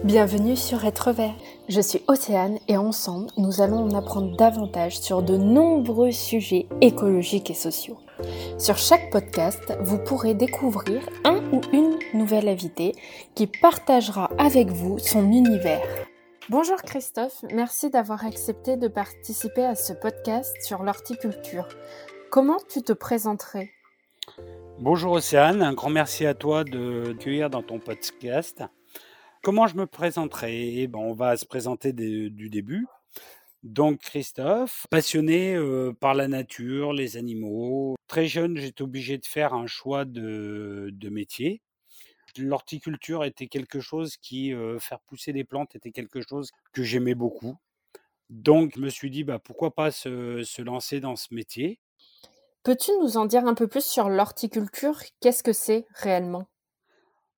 Bienvenue sur Être Vert. Je suis Océane et ensemble, nous allons en apprendre davantage sur de nombreux sujets écologiques et sociaux. Sur chaque podcast, vous pourrez découvrir un ou une nouvelle invitée qui partagera avec vous son univers. Bonjour Christophe, merci d'avoir accepté de participer à ce podcast sur l'horticulture. Comment tu te présenterais? Bonjour Océane, un grand merci à toi de cueillir dans ton podcast. Comment je me présenterai? Eh ben, On va se présenter du début. Donc Christophe, passionné euh, par la nature, les animaux. Très jeune, j'étais obligé de faire un choix de, métier. L'horticulture était quelque chose qui, euh, faire pousser des plantes était quelque chose que j'aimais beaucoup. Donc je me suis dit, bah, pourquoi pas se lancer dans ce métier? Peux-tu nous en dire un peu plus sur l'horticulture? Qu'est-ce que c'est réellement?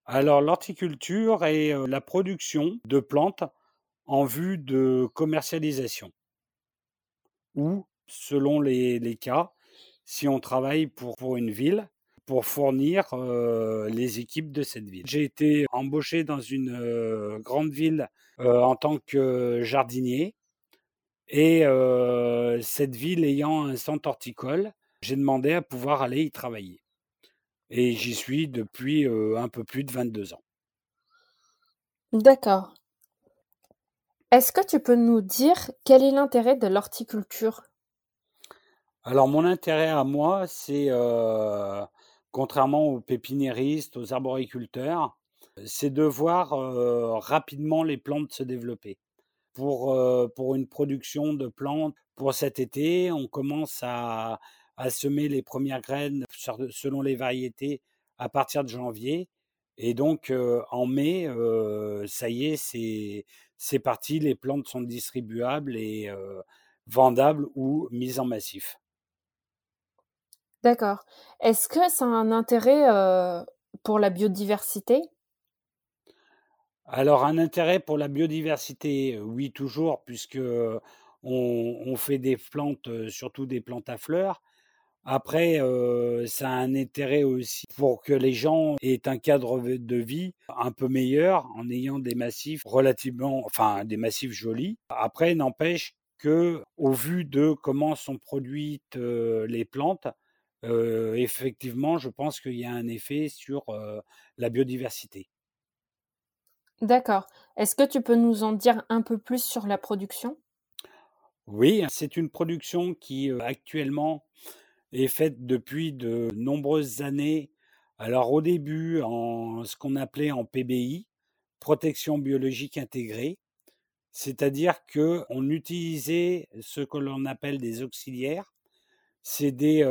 Alors l'horticulture est, la production de plantes en vue de commercialisation ou selon les cas, si on travaille pour une ville, pour fournir, les équipes de cette ville. J'ai été embauché dans une, grande ville, en tant que jardinier et cette ville ayant un centre horticole, j'ai demandé à pouvoir aller y travailler et j'y suis depuis, un peu plus de 22 ans. D'accord. Est-ce que tu peux nous dire quel est l'intérêt de l'horticulture? Alors mon intérêt à moi, c'est, contrairement aux pépiniéristes, aux arboriculteurs, c'est de voir, rapidement les plantes se développer. Pour, pour une production de plantes pour cet été, on commence à à semer les premières graines selon les variétés à partir de janvier. Et donc en mai, ça y est, c'est parti, les plantes sont distribuables et vendables ou mises en massif. D'accord. Est-ce que ça a un intérêt pour la biodiversité? Alors un intérêt pour la biodiversité, oui toujours, puisque on fait des plantes, surtout des plantes à fleurs, après, ça a un intérêt aussi pour que les gens aient un cadre de vie un peu meilleur en ayant des massifs relativement enfin des massifs jolis. Après, n'empêche que, au vu de comment sont produites, les plantes, effectivement, je pense qu'il y a un effet sur, la biodiversité. D'accord. Est-ce que tu peux nous en dire un peu plus sur la production? Oui, c'est une production qui, actuellement est faite depuis de nombreuses années. Alors au début en ce qu'on appelait en PBI, protection biologique intégrée, c'est-à-dire qu'on utilisait ce que l'on appelle des auxiliaires. C'est des,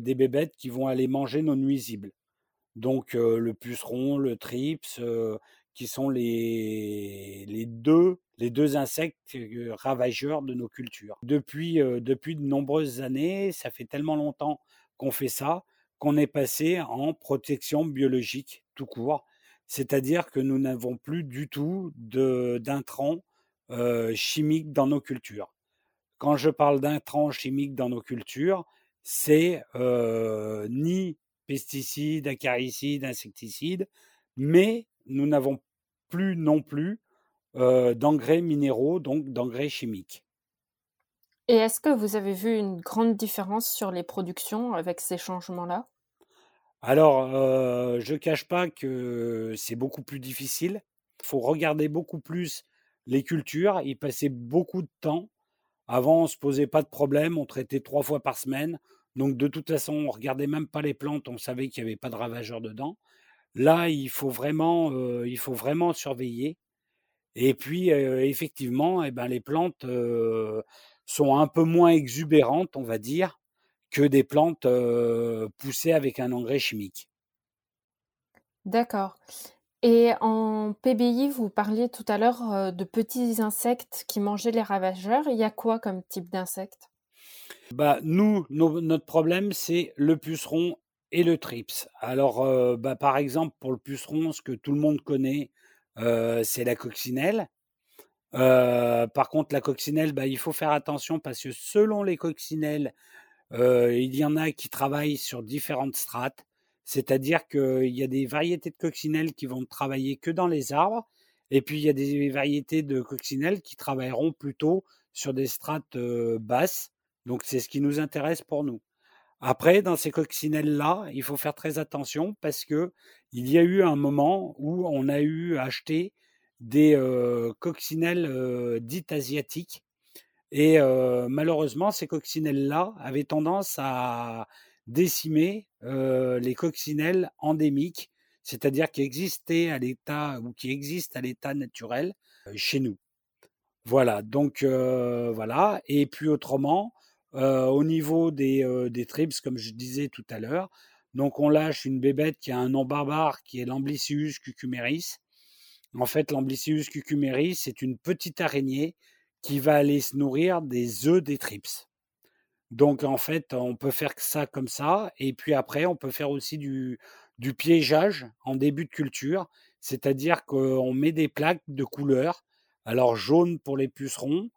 des bébêtes qui vont aller manger nos nuisibles. Donc le puceron, le trips, qui sont les, deux, les deux insectes ravageurs de nos cultures. Depuis, depuis de nombreuses années, ça fait tellement longtemps qu'on fait ça, qu'on est passé en protection biologique tout court. C'est-à-dire que nous n'avons plus du tout d'intrants chimiques dans nos cultures. Quand je parle d'intrants chimiques dans nos cultures, c'est ni pesticides, acaricides, insecticides, mais nous n'avons plus non plus d'engrais minéraux, donc d'engrais chimiques. Et est-ce que vous avez vu une grande différence sur les productions avec ces changements-là? Alors, je ne cache pas que c'est beaucoup plus difficile. Il faut regarder beaucoup plus les cultures, y passer beaucoup de temps. Avant, on ne se posait pas de problème, on traitait trois fois par semaine. Donc, de toute façon, on ne regardait même pas les plantes, on savait qu'il n'y avait pas de ravageurs dedans. Là, il faut vraiment, il faut vraiment surveiller. Et puis, effectivement, eh ben, les plantes sont un peu moins exubérantes, on va dire, que des plantes poussées avec un engrais chimique. D'accord. Et en PBI, vous parliez tout à l'heure de petits insectes qui mangeaient les ravageurs. Il y a quoi comme type d'insectes bah, Nous, notre problème, c'est le puceron et le trips. Alors, bah, par exemple, pour le puceron, ce que tout le monde connaît, c'est la coccinelle. par contre, la coccinelle, bah, il faut faire attention parce que selon les coccinelles, il y en a qui travaillent sur différentes strates. C'est-à-dire qu'il y a des variétés de coccinelles qui vont travailler que dans les arbres Et puis il y a des variétés de coccinelles qui travailleront plutôt sur des strates basses. Donc c'est ce qui nous intéresse pour nous. Après, dans ces coccinelles-là, il faut faire très attention parce que il y a eu un moment où on a eu acheté des coccinelles dites asiatiques. Et malheureusement, ces coccinelles-là avaient tendance à décimer les coccinelles endémiques, c'est-à-dire qui existaient à l'état ou qui existent à l'état naturel chez nous. Voilà, donc voilà. Et puis autrement, au niveau des, des trips, comme je disais tout à l'heure, donc on lâche une bébête qui a un nom barbare qui est l'Amblicius cucumeris. En fait, l'Amblicius cucumeris, c'est une petite araignée qui va aller se nourrir des œufs des trips. Donc en fait, on peut faire ça comme ça, et puis après, on peut faire aussi du, du piégeage en début de culture, c'est-à-dire qu'on met des plaques de couleur, alors jaune pour les pucerons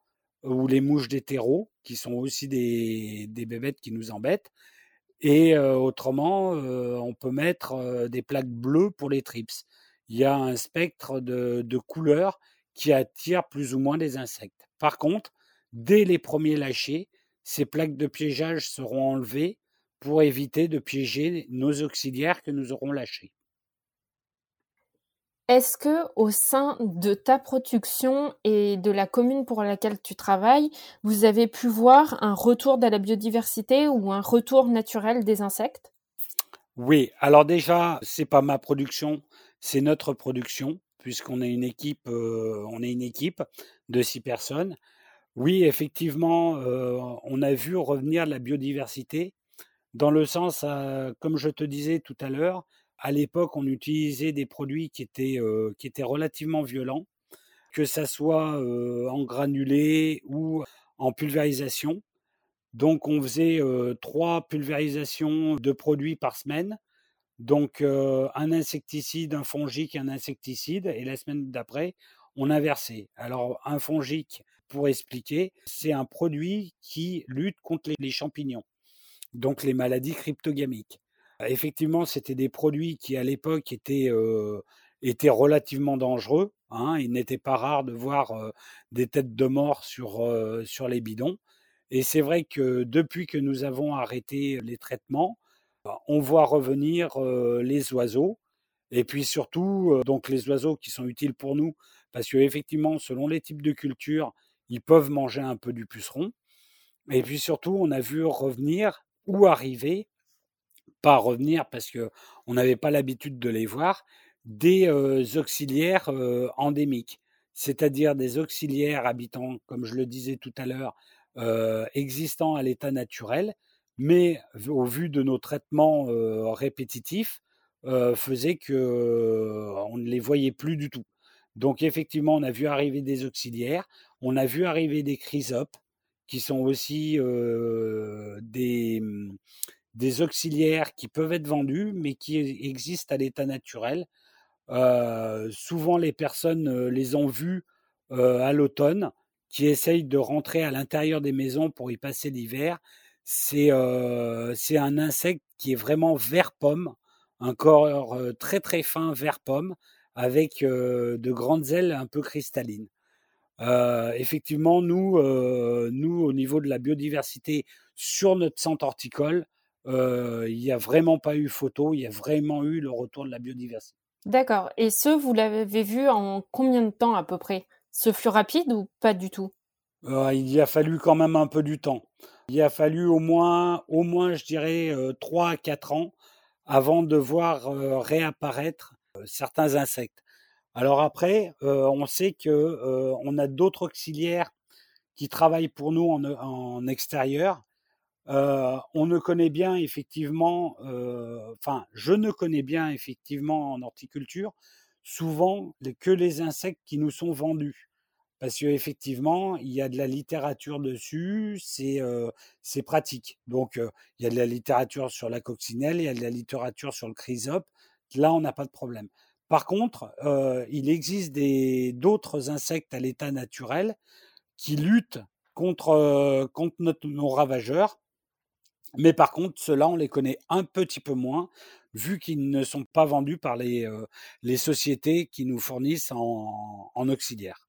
ou les mouches d'hétéro, qui sont aussi des, des bébêtes qui nous embêtent, et autrement, on peut mettre des plaques bleues pour les trips. Il y a un spectre de, de couleurs qui attire plus ou moins les insectes. Par contre, dès les premiers lâchers, ces plaques de piégeage seront enlevées pour éviter de piéger nos auxiliaires que nous aurons lâchés. Est-ce que au sein de ta production et de la commune pour laquelle tu travailles, vous avez pu voir un retour de la biodiversité ou un retour naturel des insectes? Oui, alors déjà, c'est pas ma production, c'est notre production puisqu'on est une équipe, euh, on est une équipe de six personnes. Oui, effectivement, euh, on a vu revenir la biodiversité dans le sens, comme je te disais tout à l'heure, à l'époque, on utilisait des produits qui étaient, qui étaient relativement violents, que ça soit en granulé ou en pulvérisation. Donc, on faisait trois pulvérisations de produits par semaine. Donc, un insecticide, un fongique, un insecticide. Et la semaine d'après, on inversait. Alors, un fongique, pour expliquer, c'est un produit qui lutte contre les champignons donc les maladies cryptogamiques. Effectivement, c'était des produits qui à l'époque étaient, étaient relativement dangereux. Hein. Il n'était pas rare de voir des têtes de mort sur, sur les bidons. Et c'est vrai que depuis que nous avons arrêté les traitements, bah, on voit revenir les oiseaux. Et puis surtout, donc les oiseaux qui sont utiles pour nous, parce qu'effectivement, selon les types de cultures, ils peuvent manger un peu du puceron. Et puis surtout, on a vu revenir ou arriver, pas revenir parce que on n'avait pas l'habitude de les voir, des auxiliaires endémiques, c'est-à-dire des auxiliaires habitants, comme je le disais tout à l'heure, existants à l'état naturel, mais au vu de nos traitements répétitifs, faisait que on ne les voyait plus du tout. Donc effectivement, on a vu arriver des auxiliaires, on a vu arriver des chrysopes, qui sont aussi des, mmh, des auxiliaires qui peuvent être vendus, mais qui existent à l'état naturel. souvent, les personnes les ont vus à l'automne, qui essayent de rentrer à l'intérieur des maisons pour y passer l'hiver. C'est c'est un insecte qui est vraiment vert pomme, un corps très très fin vert pomme, avec de grandes ailes un peu cristallines effectivement, nous, nous, au niveau de la biodiversité sur notre centre horticole, il n'y a vraiment pas eu photo, il y a vraiment eu le retour de la biodiversité. D'accord. Et ce, vous l'avez vu en combien de temps à peu près? Ce fut rapide ou pas du tout? Il y a fallu quand même un peu du temps. Il a fallu au moins, au moins je dirais, 3 à 4 ans avant de voir réapparaître certains insectes. Alors après, on sait que on a d'autres auxiliaires qui travaillent pour nous en, extérieur. On ne connaît bien effectivement, enfin, je ne connais bien effectivement en horticulture souvent que les insectes qui nous sont vendus. Parce qu'effectivement, il y a de la littérature dessus, c'est c'est pratique. Donc, il y a de la littérature sur la coccinelle, il y a de la littérature sur le chrysope. Là, on n'a pas de problème. Par contre, il existe d'autres insectes à l'état naturel qui luttent contre, nos ravageurs. Mais par contre, ceux-là, on les connaît un petit peu moins. vu qu'ils ne sont pas vendus par les, les sociétés qui nous fournissent en, en auxiliaire.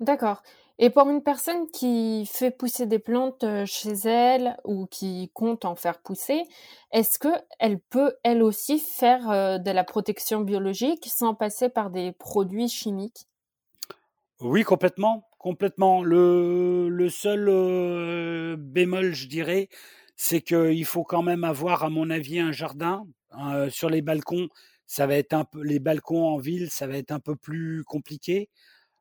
D'accord. Et pour une personne qui fait pousser des plantes chez elle ou qui compte en faire pousser, est-ce qu'elle peut elle aussi faire de la protection biologique sans passer par des produits chimiques? Oui, complètement. Complètement. Le, le seul bémol, je dirais, c'est qu'il faut quand même avoir, à mon avis, un jardin. sur les balcons, ça va être un peu, les balcons en ville, ça va être un peu plus compliqué.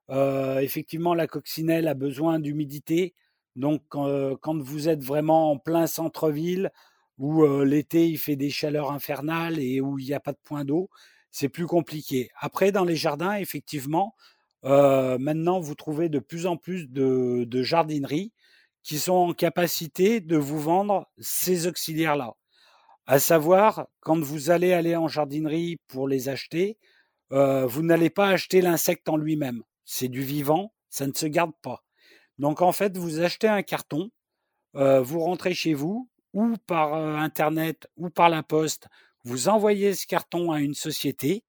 Euh, effectivement, la coccinelle a besoin d'humidité. Donc, quand vous êtes vraiment en plein centre-ville, où l'été il fait des chaleurs infernales et où il n'y a pas de point d'eau, c'est plus compliqué. Après, dans les jardins, effectivement, maintenant vous trouvez de plus en plus de, de jardineries qui sont en capacité de vous vendre ces auxiliaires-là. À savoir, quand vous allez aller en jardinerie pour les acheter, vous n'allez pas acheter l'insecte en lui-même c'est du vivant, ça ne se garde pas. Donc en fait, vous achetez un carton, euh, vous rentrez chez vous, ou par euh, Internet, ou par la poste, vous envoyez ce carton à une société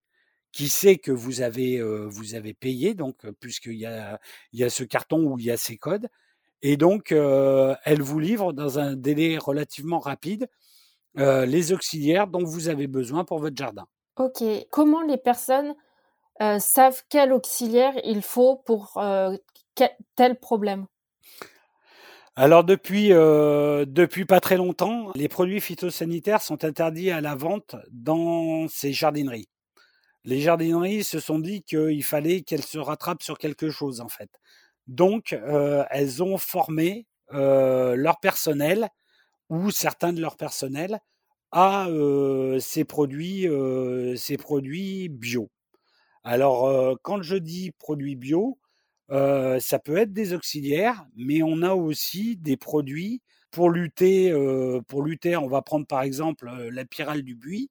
qui sait que vous avez, euh, payé, donc puisqu'il y a, y a ce carton où il y a ces codes, et donc elle vous livre dans un délai relativement rapide les auxiliaires dont vous avez besoin pour votre jardin. Ok. Comment les personnes euh, savent quel auxiliaire il faut pour euh, tel problème? Alors depuis euh, depuis pas très longtemps, les produits phytosanitaires sont interdits à la vente dans ces jardineries. Les jardineries se sont dit qu'il fallait qu'elles se rattrapent sur quelque chose en fait. Donc elles ont formé leur personnel ou certains de leur personnel à ces produits ces produits bio. Alors, quand je dis produits bio, ça peut être des auxiliaires, mais on a aussi des produits pour lutter, pour lutter. On va prendre par exemple la pyrale du buis,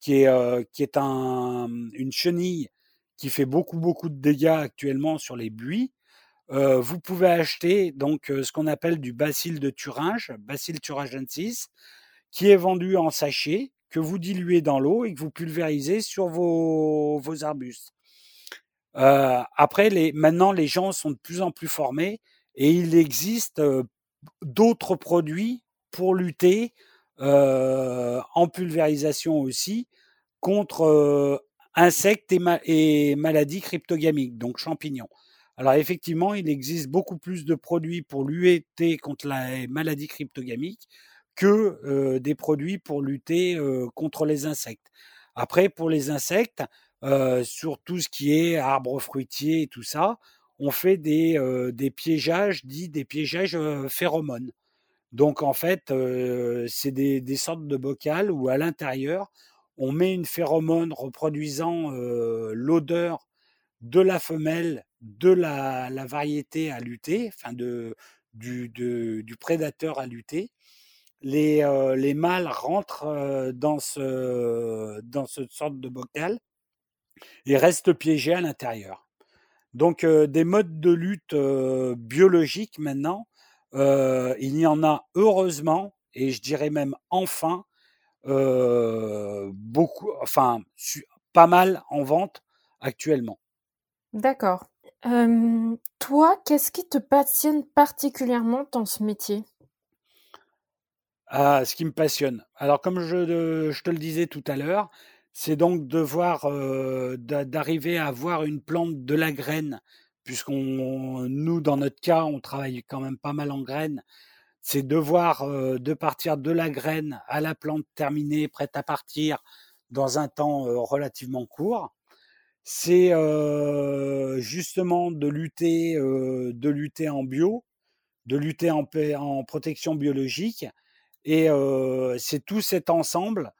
qui est, qui est un, une chenille qui fait beaucoup beaucoup de dégâts actuellement sur les buis. Vous pouvez acheter donc ce qu'on appelle du bacille de Thuringe, Bacille thuringiensis, qui est vendu en sachet que vous diluez dans l'eau et que vous pulvérisez sur vos, arbustes. Après, maintenant, les gens sont de plus en plus formés et il existe d'autres produits pour lutter en pulvérisation aussi contre insectes et, maladies cryptogamiques, donc champignons. Alors effectivement, il existe beaucoup plus de produits pour lutter contre la maladie cryptogamique que des produits pour lutter contre les insectes. Après, pour les insectes, sur tout ce qui est arbres fruitiers et tout ça, on fait des, des piégeages dits des piégeages phéromones. Donc en fait, c'est des, sortes de bocales où à l'intérieur, on met une phéromone reproduisant l'odeur de la femelle de la, variété à lutter, enfin du, prédateur à lutter les, euh, les mâles rentrent euh, dans, ce, dans cette sorte de bocal et restent piégés à l'intérieur. Donc euh, des modes de lutte biologiques maintenant, il y en a heureusement, et je dirais même enfin, beaucoup, enfin pas mal en vente actuellement. D'accord. toi, qu'est-ce qui te passionne particulièrement dans ce métier? Ah, ce qui me passionne. Alors, comme je, je te le disais tout à l'heure, c'est donc de voir, d'arriver à voir une plante de la graine, puisqu'on, nous, dans notre cas, on travaille quand même pas mal en graines. C'est de voir, de partir de la graine à la plante terminée, prête à partir dans un temps relativement court. C'est justement de lutter, de lutter en bio, de lutter en, en protection biologique et c'est tout cet ensemble,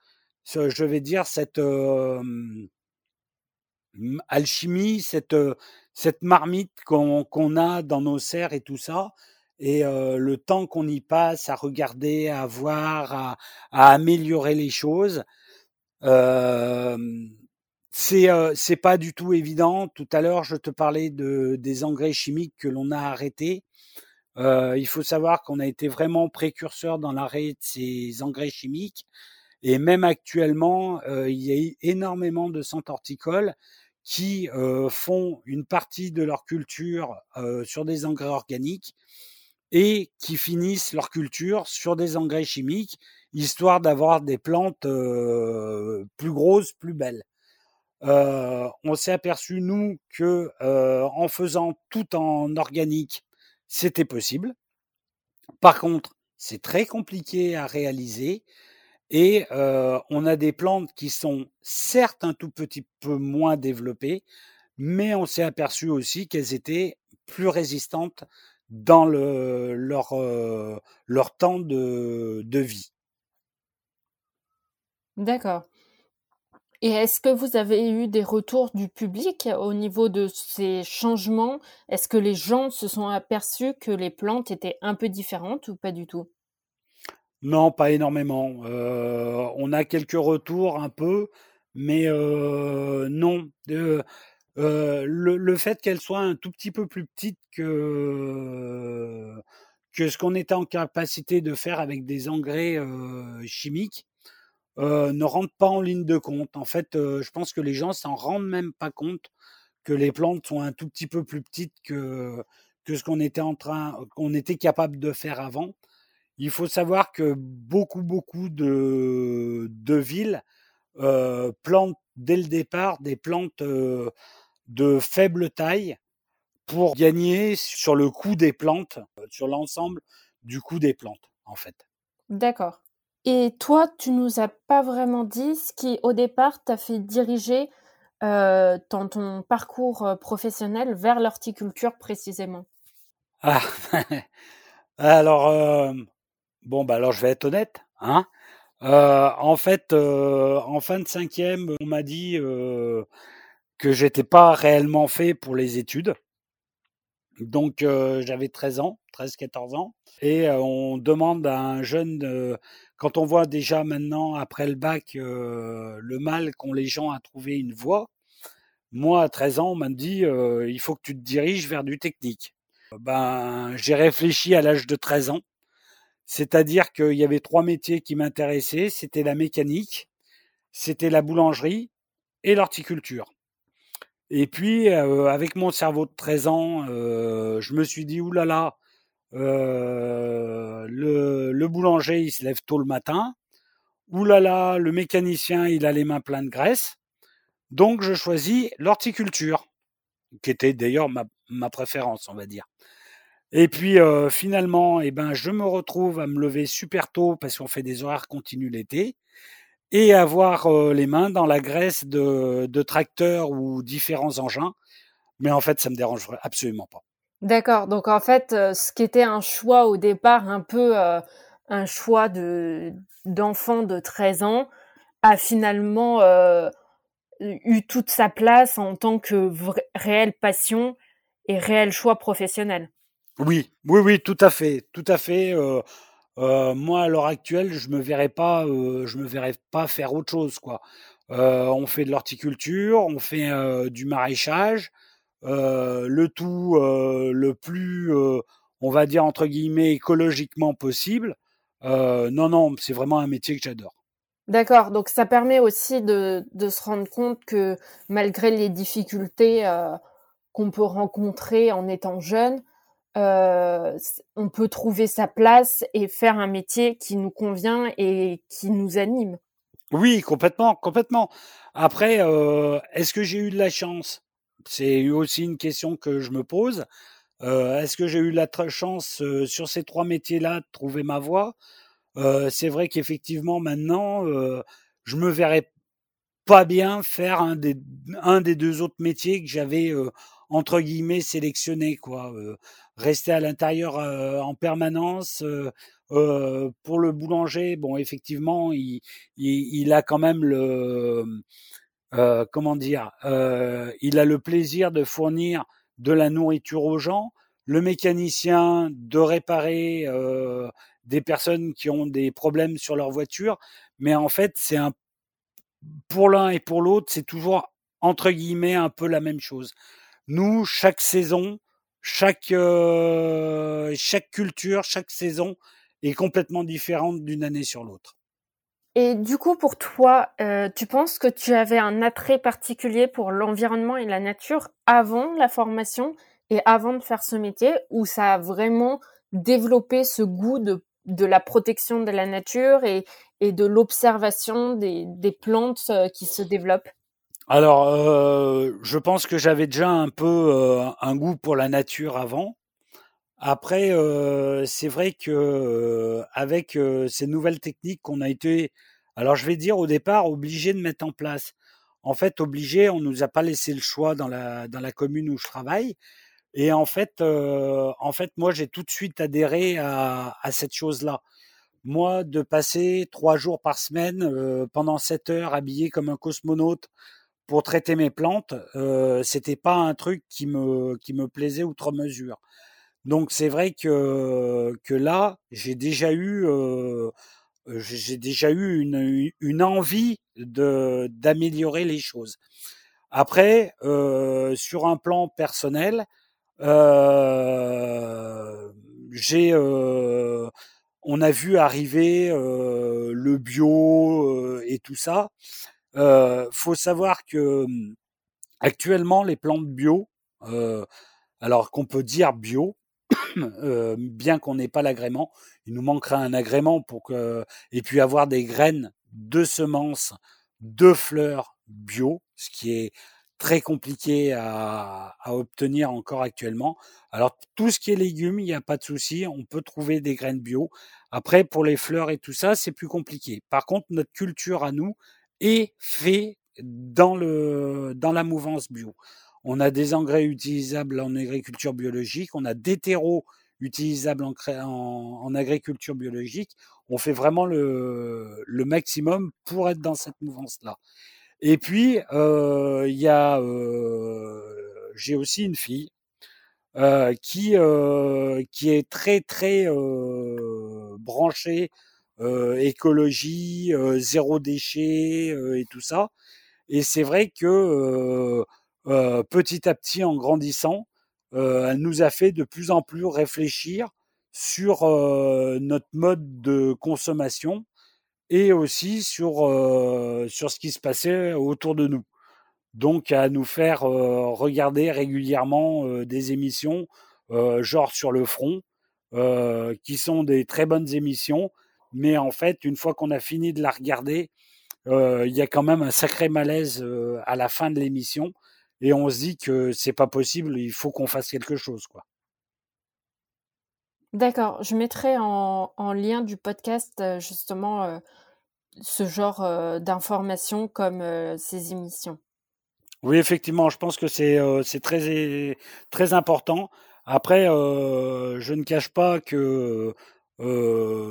je vais dire, cette alchimie, cette, cette marmite qu'on a dans nos serres et tout ça, et le temps qu'on y passe à regarder, à voir, à, à améliorer les choses, euh, c'est c'est pas du tout évident. Tout à l'heure, je te parlais de des engrais chimiques que l'on a arrêtés. Euh, il faut savoir qu'on a été vraiment précurseur dans l'arrêt de ces engrais chimiques Et même actuellement, il y a énormément de centres horticoles qui font une partie de leur culture sur des engrais organiques et qui finissent leur culture sur des engrais chimiques, histoire d'avoir des plantes plus grosses, plus belles. On s'est aperçu nous que en faisant tout en organique, c'était possible. Par contre, c'est très compliqué à réaliser et on a des plantes qui sont certes un tout petit peu moins développées, mais on s'est aperçu aussi qu'elles étaient plus résistantes dans le, leur, leur temps de, de vie. D'accord. Et est-ce que vous avez eu des retours du public au niveau de ces changements? Est-ce que les gens se sont aperçus que les plantes étaient un peu différentes ou pas du tout? Non, pas énormément. on a quelques retours un peu, mais non. le, le, fait qu'elle soit un tout petit peu plus petite que, que ce qu'on était en capacité de faire avec des engrais chimiques, euh, ne rentrent pas en ligne de compte. En fait, euh, je pense que les gens s'en rendent même pas compte que les plantes sont un tout petit peu plus petites que, que ce qu'on était en train, qu'on était capable de faire avant. Il faut savoir que beaucoup, beaucoup de, de villes euh, plantent dès le départ des plantes de faible taille pour gagner sur le coût des plantes, sur l'ensemble du coût des plantes, en fait. D'accord. Et toi, tu nous as pas vraiment dit ce qui, au départ, t'a fait diriger euh, ton parcours euh, professionnel vers l'horticulture précisément? Ah, alors euh, bon bah alors je vais être honnête, hein. en fait, en fin de cinquième, on m'a dit que j'étais pas réellement fait pour les études. Donc j'avais 13 ans, 13-14 ans, et on demande à un jeune quand on voit déjà maintenant, après le bac, euh, le mal qu'ont les gens à trouver une voie, moi, à 13 ans, on m'a dit, euh, il faut que tu te diriges vers du technique. Ben, j'ai réfléchi à l'âge de 13 ans. C'est-à-dire qu'il y avait trois métiers qui m'intéressaient. C'était la mécanique, c'était la boulangerie et l'horticulture. Et puis, euh, avec mon cerveau de 13 ans, je me suis dit, oulala, euh, le, boulanger, il se lève tôt le matin. Ouh là là, le mécanicien, il a les mains pleines de graisse. Donc, je choisis l'horticulture, qui était d'ailleurs ma, ma, préférence, on va dire. Et puis, euh, finalement, eh ben, je me retrouve à me lever super tôt parce qu'on fait des horaires continus l'été et avoir euh, les mains dans la graisse de, de tracteurs ou différents engins. Mais en fait, ça me dérange absolument pas. D'accord, donc en fait, ce qui était un choix au départ, un peu un choix de d'enfant de 13 ans, a finalement eu toute sa place en tant que réelle passion et réel choix professionnel. Oui, oui, oui, tout à fait, tout à fait. moi, à l'heure actuelle, je me verrais pas, je me verrais pas faire autre chose, quoi. on fait de l'horticulture, on fait du maraîchage, le tout le plus, on va dire entre guillemets, écologiquement possible. non, non, c'est vraiment un métier que j'adore. D'accord, donc ça permet aussi de, de, se rendre compte que malgré les difficultés qu'on peut rencontrer en étant jeune, euh, on peut trouver sa place et faire un métier qui nous convient et qui nous anime. Oui, complètement, complètement. Après, euh, est-ce que j'ai eu de la chance? C'est aussi une question que je me pose. Euh, est-ce que j'ai eu la chance euh, sur ces trois métiers-là de trouver ma voie? Euh, C'est vrai qu'effectivement maintenant, je me verrais pas bien faire un des, un des deux autres métiers que j'avais entre guillemets sélectionné quoi. rester à l'intérieur en permanence. pour le boulanger, bon effectivement, il, il, il a quand même le euh, comment dire, euh, il a le plaisir de fournir de la nourriture aux gens, le mécanicien de réparer euh, des personnes qui ont des problèmes sur leur voiture, mais en fait, c'est un pour l'un et pour l'autre, c'est toujours entre guillemets un peu la même chose. Nous, chaque saison, chaque chaque culture, chaque saison est complètement différente d'une année sur l'autre. Et du coup, pour toi, euh, tu penses que tu avais un attrait particulier pour l'environnement et la nature avant la formation et avant de faire ce métier, ou ça a vraiment développé ce goût de, la protection de la nature et, de l'observation des, plantes euh, qui se développent? Alors, euh, je pense que j'avais déjà un peu un goût pour la nature avant. Après, euh, c'est vrai que euh, avec euh, ces nouvelles techniques qu'on a été, alors je vais dire au départ, obligé de mettre en place. En fait, obligé, on nous a pas laissé le choix dans la dans la commune où je travaille. Et en fait, en fait, moi, j'ai tout de suite adhéré à, à cette chose-là. Moi, de passer trois jours par semaine pendant sept heures habillé comme un cosmonaute pour traiter mes plantes, c'était pas un truc qui me qui me plaisait outre mesure. Donc c'est vrai que là, j'ai déjà eu j'ai déjà eu une, envie d'améliorer les choses. Après, sur un plan personnel, on a vu arriver le bio et tout ça. Euh, faut savoir que hum, actuellement les plantes bio, alors qu'on peut dire bio, euh, bien qu'on n'ait pas l'agrément, il nous manquera un agrément pour que et puis avoir des graines de semences de fleurs bio, ce qui est très compliqué à, à obtenir encore actuellement. Alors tout ce qui est légumes, il n'y a pas de souci, on peut trouver des graines bio. Après pour les fleurs et tout ça, c'est plus compliqué. Par contre, notre culture à nous est fait dans le dans la mouvance bio. On a des engrais utilisables en agriculture biologique, on a des terreaux utilisables en, agriculture biologique. On fait vraiment le, maximum pour être dans cette mouvance-là. Et puis, euh, il y a, euh, j'ai aussi une fille euh, qui qui est très très branchée écologie, zéro déchet et tout ça. Et c'est vrai que euh, petit à petit, en grandissant, euh, elle nous a fait de plus en plus réfléchir sur euh, notre mode de consommation et aussi sur, sur ce qui se passait autour de nous. Donc à nous faire regarder régulièrement des émissions, genre sur le front, qui sont des très bonnes émissions, mais en fait, une fois qu'on a fini de la regarder, il y a quand même un sacré malaise à la fin de l'émission, et on se dit que c'est pas possible, il faut qu'on fasse quelque chose, quoi. D'accord, je mettrai en, en lien du podcast justement euh, ce genre euh, d'informations comme euh, ces émissions. Oui, effectivement, je pense que c'est très très important. Après, je ne cache pas que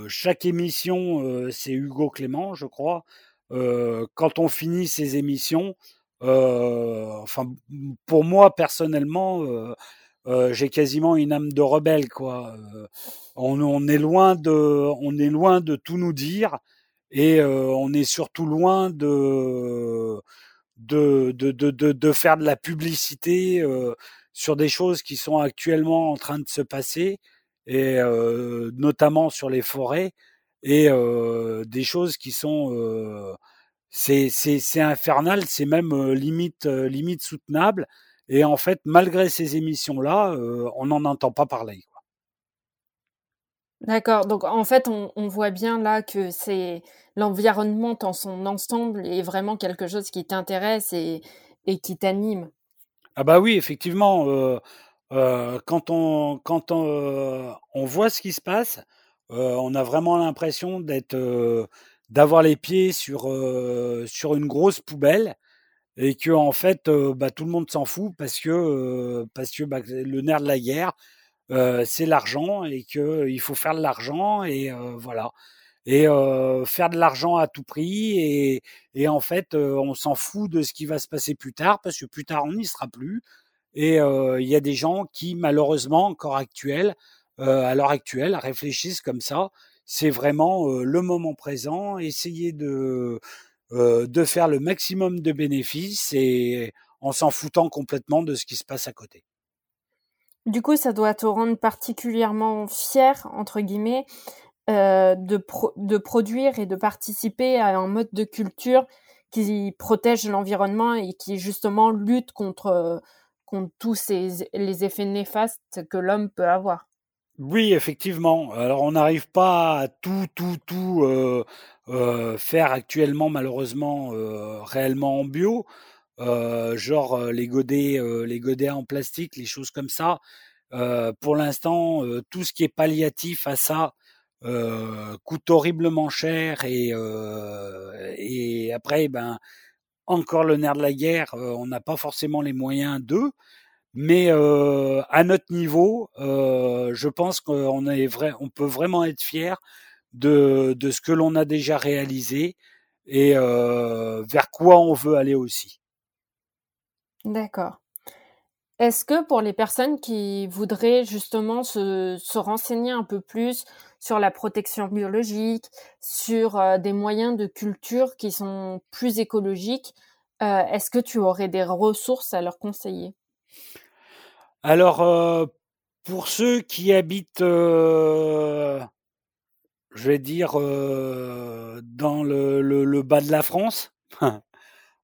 chaque émission, c'est Hugo Clément, je crois. Quand on finit ces émissions, enfin, pour moi personnellement, euh, euh, j'ai quasiment une âme de rebelle, quoi. Euh, on, est loin de, on est loin de tout nous dire, et euh, on est surtout loin de de, de, de, de, faire de la publicité euh, sur des choses qui sont actuellement en train de se passer, et euh, notamment sur les forêts, et euh, des choses qui sont euh, c'est c'est c'est infernal, c'est même euh, limite euh, limite soutenable. Et en fait, malgré ces émissions-là, euh, on n'en entend pas parler. D'accord, donc en fait, on, on voit bien là que c'est l'environnement dans son ensemble est vraiment quelque chose qui t'intéresse et, et qui t'anime. Ah bah oui, effectivement, euh, euh, quand on quand on, on voit ce qui se passe, on a vraiment l'impression d'être d'avoir les pieds sur euh, sur une grosse poubelle et que en fait bah, tout le monde s'en fout parce que euh, parce que bah, le nerf de la guerre c'est l'argent et que il faut faire de l'argent et voilà et faire de l'argent à tout prix et, et en fait on s'en fout de ce qui va se passer plus tard parce que plus tard on n'y sera plus et il y a des gens qui malheureusement encore actuels à l'heure actuelle réfléchissent comme ça c'est vraiment le moment présent essayer de faire le maximum de bénéfices et en s'en foutant complètement de ce qui se passe à côté. Du coup, ça doit te rendre particulièrement fier, entre guillemets, de, de produire et de participer à un mode de culture qui protège l'environnement et qui justement lutte contre, contre tous les effets néfastes que l'homme peut avoir. Oui, effectivement. Alors on n'arrive pas à tout, tout, tout euh, euh, faire actuellement, malheureusement, euh, réellement en bio. genre les godets, les godets en plastique, les choses comme ça. pour l'instant, tout ce qui est palliatif à ça coûte horriblement cher et, et après, ben encore le nerf de la guerre, on n'a pas forcément les moyens d'eux. Mais euh, à notre niveau, euh, je pense qu'on est vrai, on peut vraiment être fier de, de ce que l'on a déjà réalisé et euh, vers quoi on veut aller aussi. D'accord. Est-ce que pour les personnes qui voudraient justement se, se, renseigner un peu plus sur la protection biologique, sur des moyens de culture qui sont plus écologiques, est-ce que tu aurais des ressources à leur conseiller? Alors, euh, pour ceux qui habitent, euh, je vais dire, euh, dans le, bas de la France,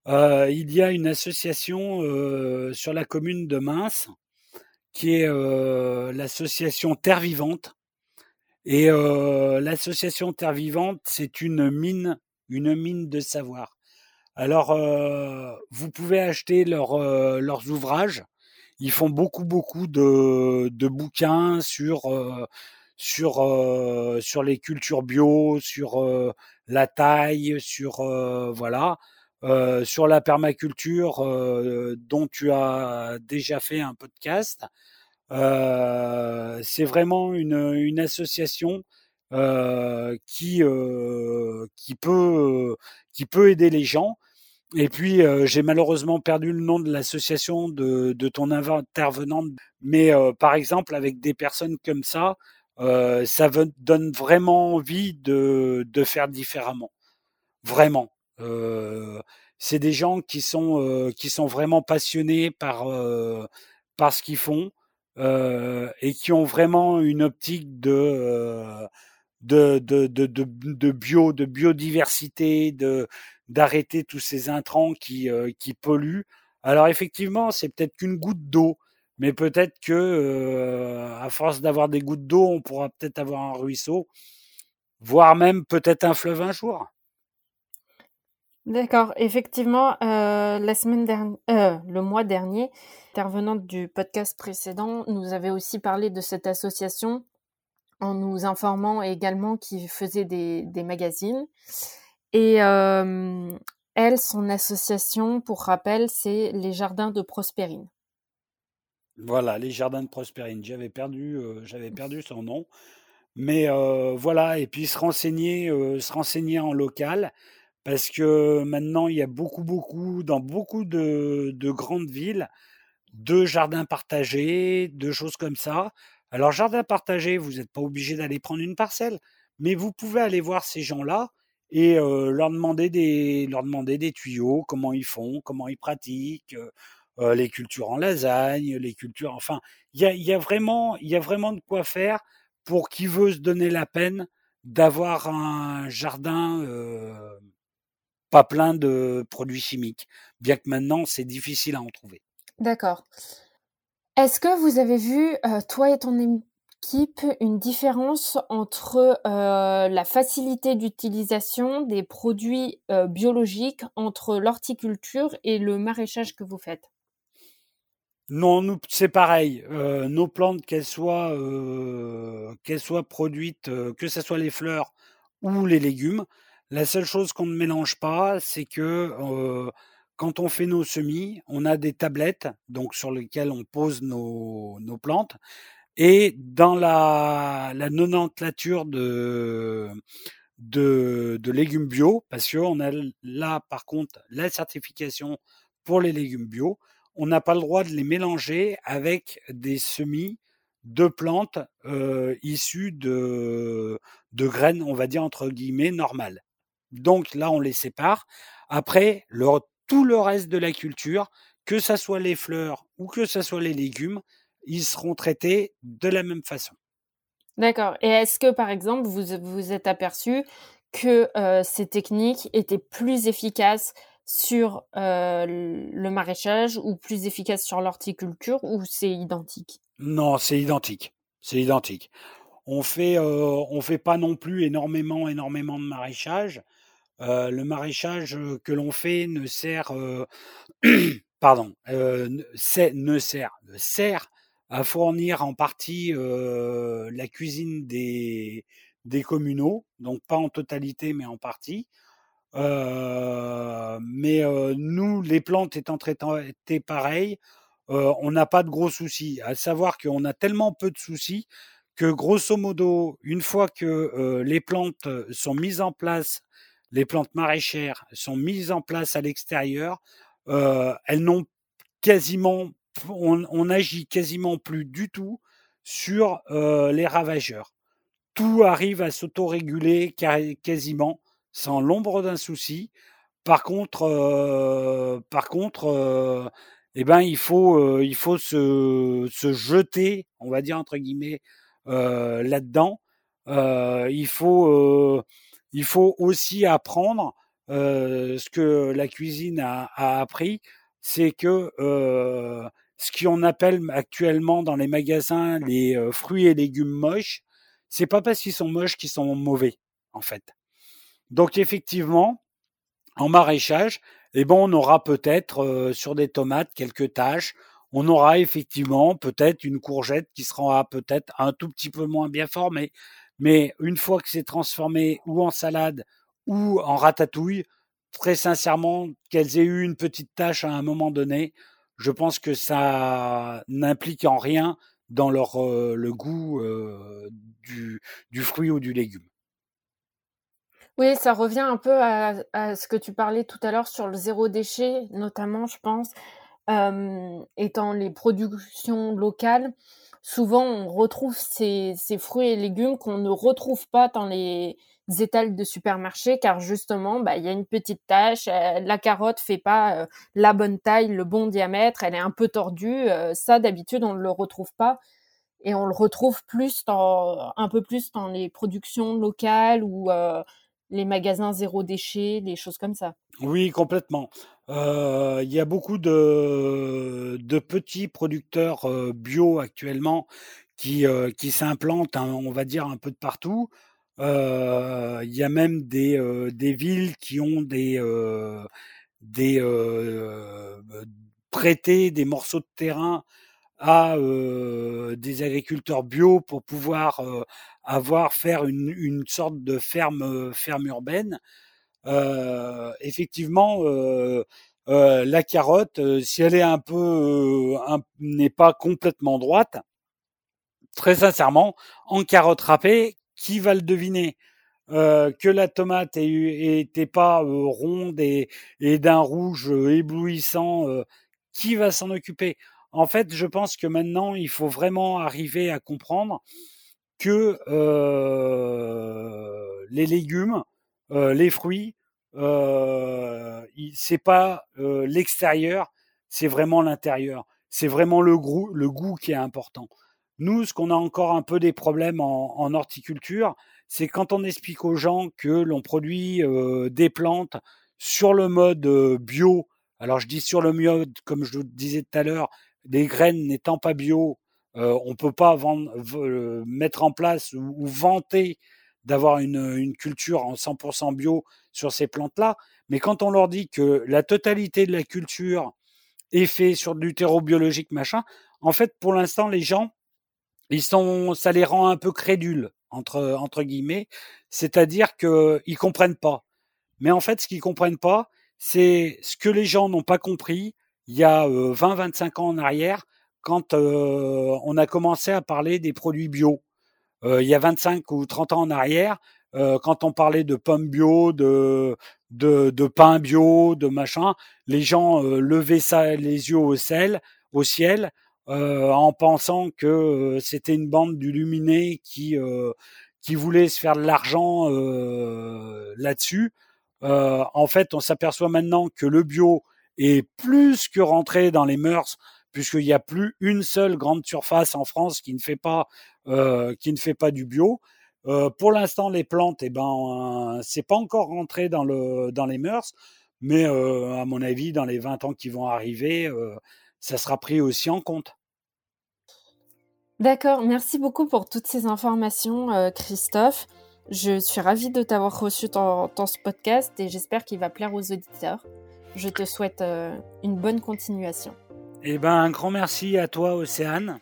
il y a une association sur la commune de Mince qui est l'association Terre Vivante. Et l'association Terre Vivante, c'est une mine, une mine de savoir. Alors, vous pouvez acheter leurs ouvrages ils font beaucoup beaucoup de, de bouquins sur euh, sur euh, sur les cultures bio, sur euh, la taille, sur voilà, sur la permaculture dont tu as déjà fait un podcast. c'est vraiment une, une association qui qui peut qui peut aider les gens et puis, euh, j'ai malheureusement perdu le nom de l'association de, de, ton intervenante. Mais euh, par exemple, avec des personnes comme ça, euh, ça donne vraiment envie de, de faire différemment. Vraiment. c'est des gens qui sont, qui sont vraiment passionnés par, par ce qu'ils font et qui ont vraiment une optique de, de, de, de, de, bio, de biodiversité, de, d'arrêter tous ces intrants qui, euh, qui polluent. Alors effectivement, c'est peut-être qu'une goutte d'eau, mais peut-être que euh, à force d'avoir des gouttes d'eau, on pourra peut-être avoir un ruisseau, voire même peut-être un fleuve un jour. D'accord, effectivement, euh, le mois dernier, intervenante du podcast précédent nous avait aussi parlé de cette association en nous informant également qu'il faisait des, des magazines. Et elle, son association, pour rappel, c'est les Jardins de Prospérine. Voilà, les Jardins de Prospérine. J'avais perdu, j'avais perdu son nom. Mais voilà, et puis se renseigner, se renseigner en local, parce que maintenant, il y a beaucoup, beaucoup, dans beaucoup de, de grandes villes, de jardins partagés, de choses comme ça. Alors, jardin partagé, vous n'êtes pas obligé d'aller prendre une parcelle, mais vous pouvez aller voir ces gens-là et leur demander des leur demander des tuyaux, comment ils font, comment ils pratiquent, les cultures en lasagne, les cultures, enfin, il y a, vraiment y a vraiment de quoi faire pour qui veut se donner la peine d'avoir un jardin pas plein de produits chimiques, bien que maintenant c'est difficile à en trouver. D'accord. Est-ce que vous avez vu, toi et ton une différence entre euh, la facilité d'utilisation des produits euh, biologiques entre l'horticulture et le maraîchage que vous faites? Non, c'est pareil. Euh, nos plantes, qu'elles soient qu'elles soient produites, que ce soit les fleurs ou les légumes, la seule chose qu'on ne mélange pas, c'est que quand on fait nos semis, on a des tablettes donc sur lesquelles on pose nos plantes et dans la, la nomenclature de, légumes bio, parce qu'on a là par contre la certification pour les légumes bio, on n'a pas le droit de les mélanger avec des semis de plantes euh, issues de, graines, on va dire entre guillemets, normales. Donc là, on les sépare. Après, tout le reste de la culture, que ce soit les fleurs ou que ce soit les légumes, ils seront traités de la même façon. D'accord. Et est-ce que, par exemple, vous vous êtes aperçu que ces techniques étaient plus efficaces sur le maraîchage ou plus efficaces sur l'horticulture ou c'est identique? Non, c'est identique. C'est identique. On fait, on fait pas non plus énormément, énormément de maraîchage. le maraîchage que l'on fait ne sert, pardon, ne sert, sert à fournir en partie la cuisine des, des communaux, donc pas en totalité mais en partie. mais nous, les plantes étant traitées pareil, on n'a pas de gros soucis. À savoir qu'on a tellement peu de soucis que grosso modo, une fois que les plantes sont mises en place, les plantes maraîchères sont mises en place à l'extérieur, elles n'ont quasiment, on, on agit quasiment plus du tout sur les ravageurs. Tout arrive à s'autoréguler quasiment sans l'ombre d'un souci. Par contre, par contre, eh ben il faut, il faut se, se jeter, on va dire entre guillemets, euh, là-dedans. Euh, il faut euh, il faut aussi apprendre ce que la cuisine a appris, c'est que ce qu'on appelle actuellement dans les magasins les fruits et légumes moches, c'est pas parce qu'ils sont moches qu'ils sont mauvais, en fait. Donc effectivement, en maraîchage, eh bon, on aura peut-être sur des tomates quelques taches, on aura effectivement peut-être une courgette qui sera peut-être un tout petit peu moins bien formée. Mais une fois que c'est transformé ou en salade ou en ratatouille, très sincèrement, qu'elles aient eu une petite tâche à un moment donné, je pense que ça n'implique en rien dans euh, le goût euh, du, fruit ou du légume. Oui, ça revient un peu à, ce que tu parlais tout à l'heure sur le zéro déchet, notamment, je pense étant les productions locales, souvent on retrouve ces fruits et légumes qu'on ne retrouve pas dans les étals de supermarché car justement bah il y a une petite tache la carotte fait pas la bonne taille le bon diamètre elle est un peu tordue ça d'habitude on ne le retrouve pas. Et on le retrouve plus dans un peu plus dans les productions locales ou les magasins zéro déchet les choses comme ça. Oui complètement. Il y a beaucoup de, de petits producteurs bio actuellement qui, qui s'implantent, hein, on va dire, un peu de partout. Il y a même des, des villes qui ont des, des prêté des morceaux de terrain à des agriculteurs bio pour pouvoir avoir faire une, une sorte de ferme ferme urbaine. Euh, effectivement, euh, euh, la carotte, si elle est un peu n'est pas complètement droite, très sincèrement, en carotte râpée, qui va le deviner? Euh, que la tomate était pas ronde et, d'un rouge éblouissant, qui va s'en occuper? En fait, je pense que maintenant, il faut vraiment arriver à comprendre que les légumes euh, les fruits, euh, c'est pas euh, l'extérieur, c'est vraiment l'intérieur. C'est vraiment le goût qui est important. Nous, ce qu'on a encore un peu des problèmes en, horticulture, c'est quand on explique aux gens que l'on produit euh, des plantes sur le mode bio. Alors je dis sur le mode, comme je le disais tout à l'heure, les graines n'étant pas bio, euh, on peut pas mettre en place ou, vanter d'avoir une, une, culture en 100% bio sur ces plantes-là. Mais quand on leur dit que la totalité de la culture est faite sur du terreau biologique, machin, en fait, pour l'instant, les gens, ils sont, ça les rend un peu crédules, entre, entre guillemets. C'est-à-dire qu'ils comprennent pas. Mais en fait, ce qu'ils comprennent pas, c'est ce que les gens n'ont pas compris il y a 20-25 euh, ans en arrière, quand euh, on a commencé à parler des produits bio. Euh, il y a 25 ou 30 ans en arrière, quand on parlait de pommes bio, de, de, pain bio, de machin, les gens levaient ça, les yeux au ciel en pensant que c'était une bande d'illuminés qui, qui voulait se faire de l'argent là-dessus. en fait, on s'aperçoit maintenant que le bio est plus que rentré dans les mœurs puisqu'il n'y a plus une seule grande surface en France qui ne fait pas qui ne fait pas du bio. pour l'instant, les plantes, eh ben, c'est pas encore rentré dans le dans les mœurs, mais à mon avis, dans les 20 ans qui vont arriver, ça sera pris aussi en compte. D'accord, merci beaucoup pour toutes ces informations, Christophe. Je suis ravie de t'avoir reçu dans, ce podcast et j'espère qu'il va plaire aux auditeurs. Je te souhaite euh, une bonne continuation. Eh ben, un grand merci à toi, Océane.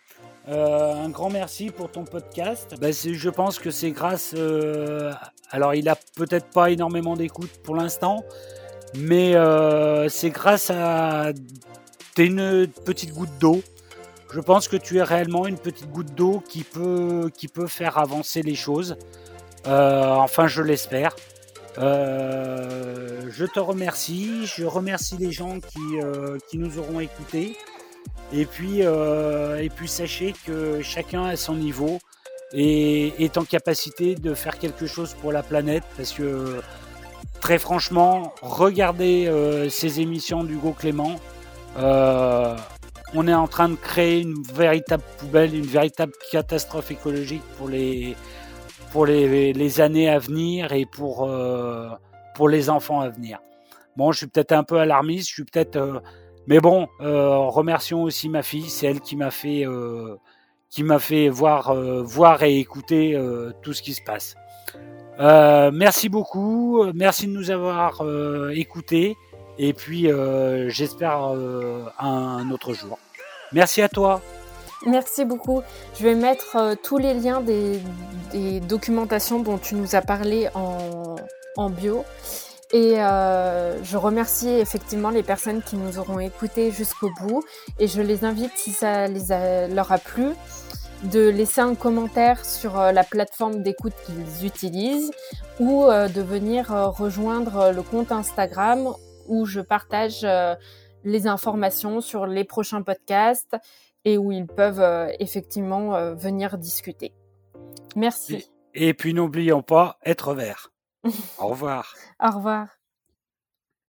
Euh, un grand merci pour ton podcast. Ben, je pense que c'est grâce. Euh, alors, il a peut-être pas énormément d'écoute pour l'instant, mais c'est grâce à. T'es une petite goutte d'eau. Je pense que tu es réellement une petite goutte d'eau qui peut, qui peut faire avancer les choses. Euh, enfin, je l'espère. Euh, je te remercie. Je remercie les gens qui, euh, qui nous auront écoutés. Et puis, et puis, sachez que chacun à son niveau et est en capacité de faire quelque chose pour la planète parce que très franchement, regardez ces émissions d'Hugo Clément. On est en train de créer une véritable poubelle, une véritable catastrophe écologique pour les, pour les, années à venir et pour, euh, pour les enfants à venir. Bon, je suis peut-être un peu alarmiste, je suis peut-être... Euh, mais bon, euh, remercions aussi ma fille, c'est elle qui m'a fait, qui m'a fait voir, voir et écouter tout ce qui se passe. merci beaucoup, merci de nous avoir écoutés et puis j'espère un autre jour. Merci à toi. Merci beaucoup. Je vais mettre euh, tous les liens des, documentations dont tu nous as parlé en, bio. Et euh, je remercie effectivement les personnes qui nous auront écoutés jusqu'au bout. Et je les invite, si ça leur a plu, de laisser un commentaire sur euh, la plateforme d'écoute qu'ils utilisent ou de venir rejoindre le compte Instagram où je partage les informations sur les prochains podcasts et où ils peuvent euh, effectivement euh, venir discuter. Merci. Et, et puis n'oublions pas, être vert. Au revoir. Au revoir.